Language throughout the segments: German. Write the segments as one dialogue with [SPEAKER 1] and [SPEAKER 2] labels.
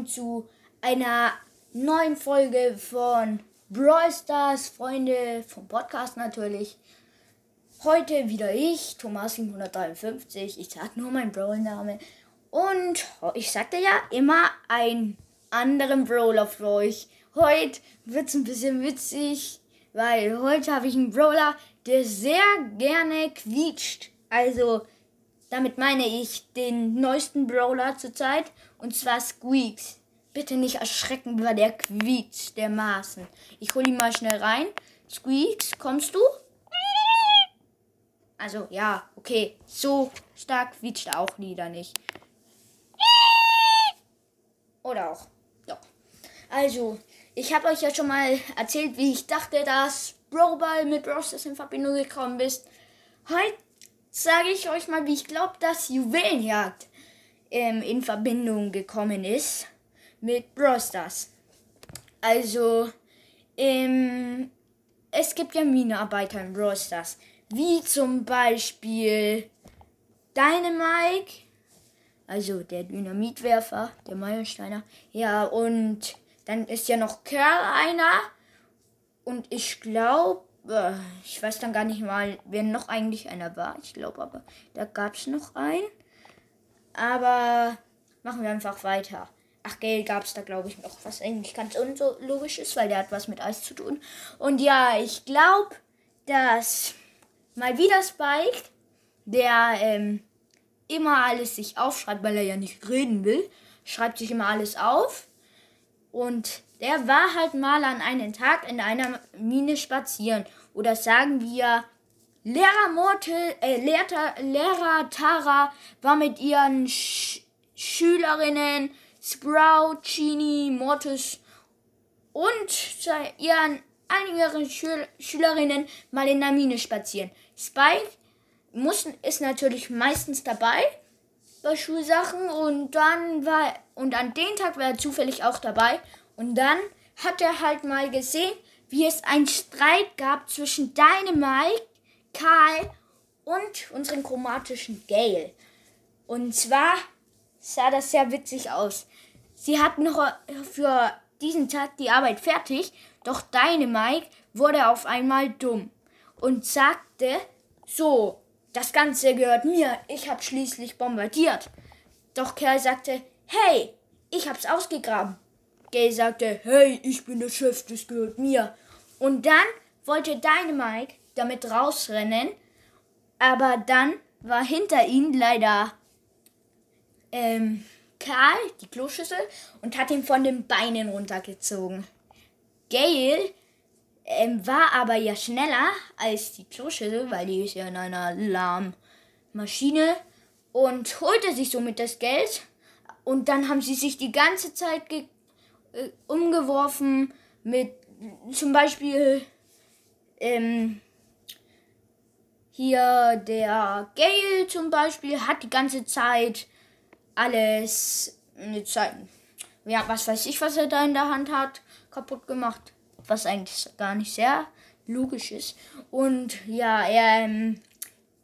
[SPEAKER 1] willkommen zu einer neuen Folge von Brawl Stars, Freunde vom Podcast natürlich. Heute wieder ich, Thomas 753. Ich sag nur meinen Brawl-Name. Und ich sagte ja immer einen anderen Brawler für euch. Heute wird's ein bisschen witzig, weil heute habe ich einen Brawler, der sehr gerne quietscht. Also damit meine ich den neuesten Brawler zurzeit, und zwar Squeaks. Bitte nicht erschrecken, weil der quietscht dermaßen. Ich hole ihn mal schnell rein. Squeaks, kommst du? Also, ja, okay. So stark quietscht er auch wieder nicht. Oder auch. Doch. Also, ich habe euch ja schon mal erzählt, wie ich dachte, dass Brawlball mit Rosters in Verbindung gekommen ist. Heute sage ich euch mal, wie ich glaube, dass Juwelenjagd ähm, in Verbindung gekommen ist mit Brawl Stars. Also, ähm, es gibt ja Minenarbeiter in Brawl Stars, wie zum Beispiel Dynamike, also der Dynamitwerfer, der Meilensteiner. Ja, und dann ist ja noch Kerl einer. Und ich glaube, äh, ich weiß dann gar nicht mal, wer noch eigentlich einer war. Ich glaube aber, da gab es noch einen. Aber machen wir einfach weiter. Ach, Gale gab es da, glaube ich, noch, was eigentlich ganz unlogisch ist, weil der hat was mit Eis zu tun. Und ja, ich glaube, dass mal wieder Spike, der ähm, immer alles sich aufschreibt, weil er ja nicht reden will, schreibt sich immer alles auf. Und der war halt mal an einem Tag in einer Mine spazieren. Oder sagen wir, Lehrer Mortel, äh, Lehrer, Lehrer Tara war mit ihren Sch Schülerinnen Sprout, Genie, Mortis und ihren einigen Schül Schülerinnen mal in der Mine spazieren. Spike muss, ist natürlich meistens dabei bei Schulsachen und dann war und an dem Tag war er zufällig auch dabei und dann hat er halt mal gesehen, wie es einen Streit gab zwischen Dynamite, Karl und unseren chromatischen Gale. Und zwar sah das sehr witzig aus. Sie hatten noch für diesen Tag die Arbeit fertig, doch Dynamite wurde auf einmal dumm und sagte, so, das Ganze gehört mir, ich hab schließlich bombardiert. Doch Kerl sagte, hey, ich hab's ausgegraben. Gay sagte, hey, ich bin der Chef, das gehört mir. Und dann wollte Dynamite damit rausrennen, aber dann war hinter ihm leider ähm, Karl, die Kloschüssel, und hat ihn von den Beinen runtergezogen. Gail ähm, war aber ja schneller als die Kloschüssel, weil die ist ja in einer lahmen Maschine und holte sich somit das Geld. Und dann haben sie sich die ganze Zeit äh, umgeworfen mit zum Beispiel ähm, hier der Gale zum Beispiel hat die ganze Zeit alles eine Zeit, ja, was weiß ich, was er da in der Hand hat, kaputt gemacht. Was eigentlich gar nicht sehr logisch ist. Und ja, er, ähm,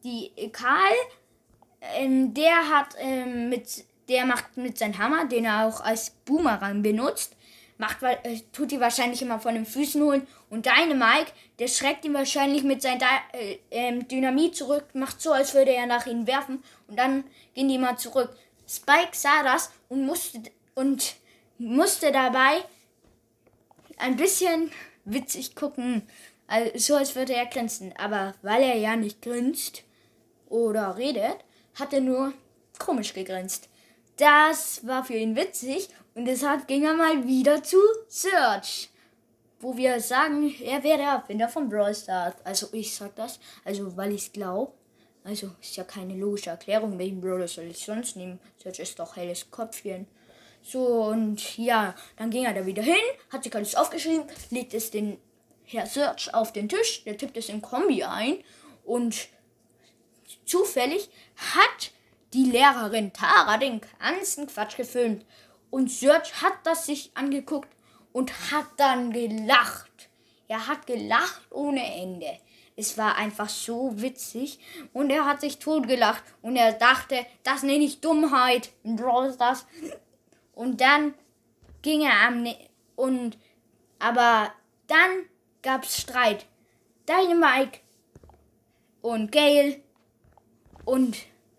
[SPEAKER 1] die Karl, ähm, der hat ähm, mit, der macht mit seinem Hammer, den er auch als Boomerang benutzt, macht, äh, tut die wahrscheinlich immer von den Füßen holen. Und deine Mike, der schreckt ihn wahrscheinlich mit seinem äh, ähm, Dynamit zurück, macht so, als würde er nach ihnen werfen. Und dann gehen die mal zurück. Spike sah das und musste, und musste dabei ein bisschen witzig gucken. Also, so als würde er grinsen. Aber weil er ja nicht grinst oder redet, hat er nur komisch gegrinst. Das war für ihn witzig und deshalb ging er mal wieder zu Search. Wo wir sagen, er wäre der Erfinder von Brawl Stars. Also ich sag das, also weil ich es glaube. Also ist ja keine logische Erklärung, welchen Brawler soll ich sonst nehmen? Search ist doch helles Kopfchen. So, und ja, dann ging er da wieder hin, hat sich alles aufgeschrieben, legt es den Herr Search auf den Tisch, der tippt es in Kombi ein und zufällig hat die Lehrerin Tara den ganzen Quatsch gefilmt. Und Search hat das sich angeguckt und hat dann gelacht. Er hat gelacht ohne Ende. Es war einfach so witzig und er hat sich totgelacht und er dachte, das nenne ich Dummheit Brawl Stars. Und dann ging er am ne und aber dann gab's Streit. Dynamite und Gail und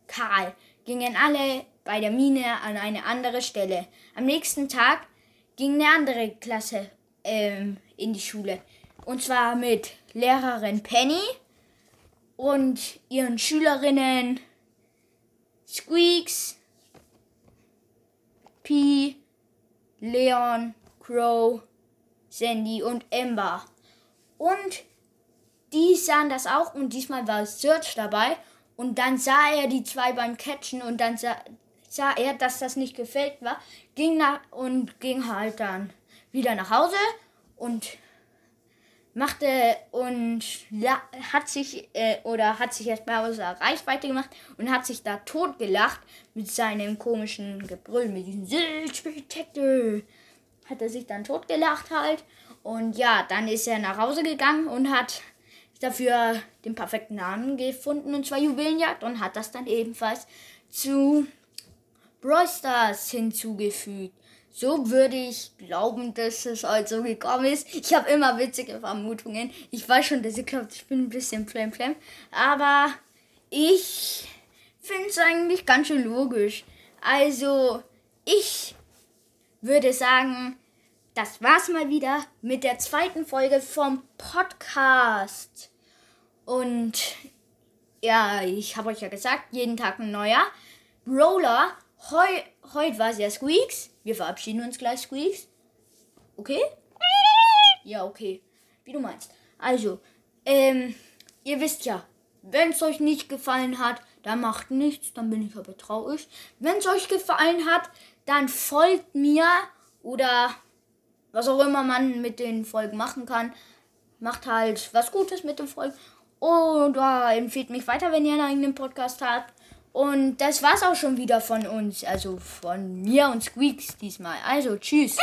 [SPEAKER 1] Karl gingen alle bei der Mine an eine andere Stelle. Am nächsten Tag ging eine andere Klasse ähm, in die Schule. Und zwar mit Lehrerin Penny und ihren Schülerinnen Squeaks, P, Leon, Crow, Sandy und Ember. Und die sahen das auch und diesmal war Search dabei. Und dann sah er die zwei beim Catchen und dann sah, sah er, dass das nicht gefällt war, ging nach und ging halt dann wieder nach Hause und machte und ja, hat sich äh, oder hat sich erstmal außer Reichweite gemacht und hat sich da tot gelacht mit seinem komischen Gebrüll, mit diesem Detector. Hat er sich dann tot gelacht halt und ja, dann ist er nach Hause gegangen und hat dafür den perfekten Namen gefunden und zwar Juwelenjagd und hat das dann ebenfalls zu Brawl Stars hinzugefügt. So würde ich glauben, dass es also gekommen ist. Ich habe immer witzige Vermutungen. Ich weiß schon, dass ihr glaubt, ich bin ein bisschen flem flem. Aber ich finde es eigentlich ganz schön logisch. Also, ich würde sagen, das war's mal wieder mit der zweiten Folge vom Podcast. Und ja, ich habe euch ja gesagt, jeden Tag ein neuer. Roller Heu, heute war es ja Squeaks. Wir verabschieden uns gleich, Squeaks. Okay? Ja, okay. Wie du meinst. Also, ähm, ihr wisst ja, wenn es euch nicht gefallen hat, dann macht nichts, dann bin ich aber traurig. Wenn es euch gefallen hat, dann folgt mir oder was auch immer man mit den Folgen machen kann. Macht halt was Gutes mit den Folgen. Oder empfiehlt mich weiter, wenn ihr einen eigenen Podcast habt. Und das war's auch schon wieder von uns. Also von mir und Squeaks diesmal. Also tschüss.